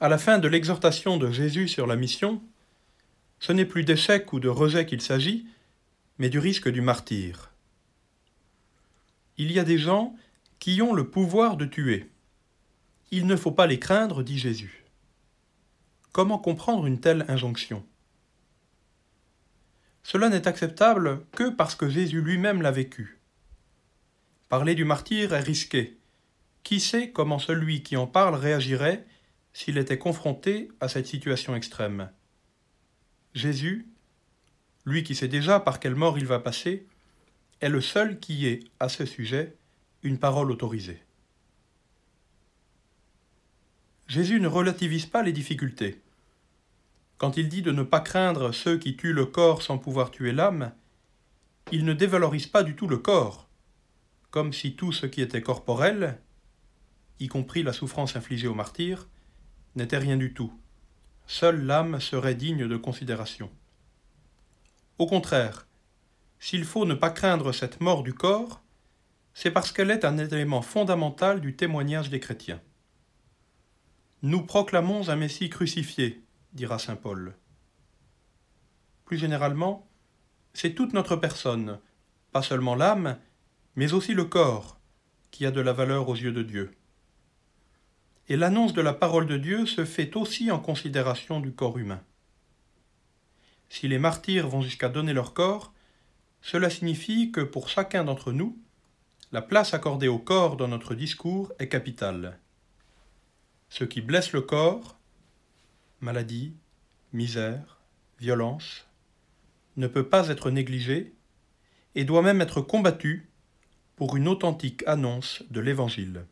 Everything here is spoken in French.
À la fin de l'exhortation de Jésus sur la mission, ce n'est plus d'échec ou de rejet qu'il s'agit, mais du risque du martyr. Il y a des gens qui ont le pouvoir de tuer. Il ne faut pas les craindre, dit Jésus. Comment comprendre une telle injonction? Cela n'est acceptable que parce que Jésus lui-même l'a vécu. Parler du martyr est risqué. Qui sait comment celui qui en parle réagirait s'il était confronté à cette situation extrême Jésus, lui qui sait déjà par quelle mort il va passer, est le seul qui ait, à ce sujet, une parole autorisée. Jésus ne relativise pas les difficultés. Quand il dit de ne pas craindre ceux qui tuent le corps sans pouvoir tuer l'âme, il ne dévalorise pas du tout le corps, comme si tout ce qui était corporel, y compris la souffrance infligée aux martyrs, n'était rien du tout. Seule l'âme serait digne de considération. Au contraire, s'il faut ne pas craindre cette mort du corps, c'est parce qu'elle est un élément fondamental du témoignage des chrétiens. Nous proclamons un Messie crucifié, dira saint Paul. Plus généralement, c'est toute notre personne, pas seulement l'âme, mais aussi le corps, qui a de la valeur aux yeux de Dieu. Et l'annonce de la parole de Dieu se fait aussi en considération du corps humain. Si les martyrs vont jusqu'à donner leur corps, cela signifie que pour chacun d'entre nous, la place accordée au corps dans notre discours est capitale. Ce qui blesse le corps, maladie, misère, violence, ne peut pas être négligé et doit même être combattu pour une authentique annonce de l'Évangile.